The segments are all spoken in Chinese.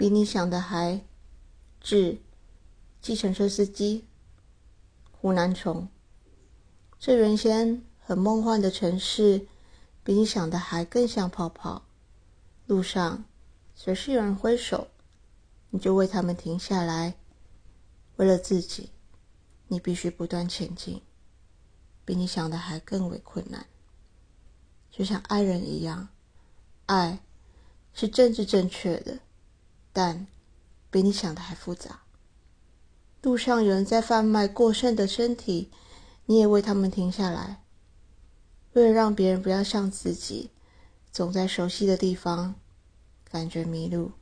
比你想的还致计程车司机胡南虫。这原先很梦幻的城市，比你想的还更像泡泡。路上随时有人挥手，你就为他们停下来。为了自己，你必须不断前进，比你想的还更为困难。就像爱人一样，爱是政治正确的，但比你想的还复杂。路上有人在贩卖过剩的身体，你也为他们停下来。为了让别人不要像自己。总在熟悉的地方感觉迷路，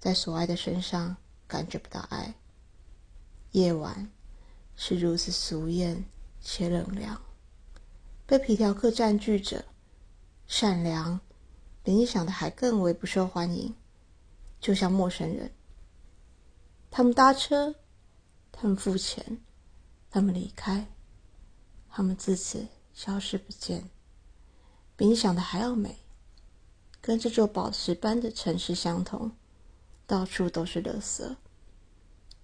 在所爱的身上感觉不到爱。夜晚是如此俗艳且冷凉，被皮条客占据着。善良比你想的还更为不受欢迎，就像陌生人。他们搭车，他们付钱，他们离开，他们自此消失不见，比你想的还要美。跟这座宝石般的城市相同，到处都是垃圾。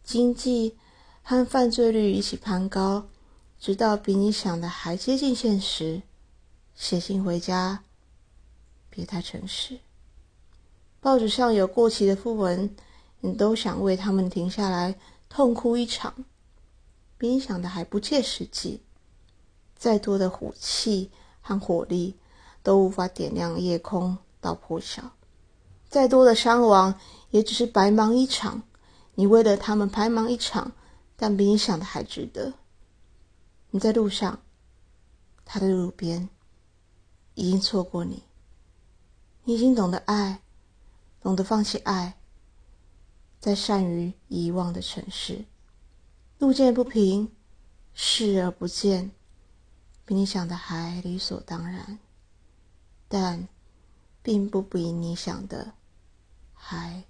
经济和犯罪率一起攀高，直到比你想的还接近现实。写信回家，别太诚实。报纸上有过期的讣文，你都想为他们停下来痛哭一场。比你想的还不切实际。再多的武器和火力，都无法点亮夜空。到破晓，再多的伤亡也只是白忙一场。你为了他们白忙一场，但比你想的还值得。你在路上，他在路边，已经错过你。你已经懂得爱，懂得放弃爱，在善于遗忘的城市，路见不平，视而不见，比你想的还理所当然。但。并不比你想的还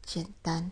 简单。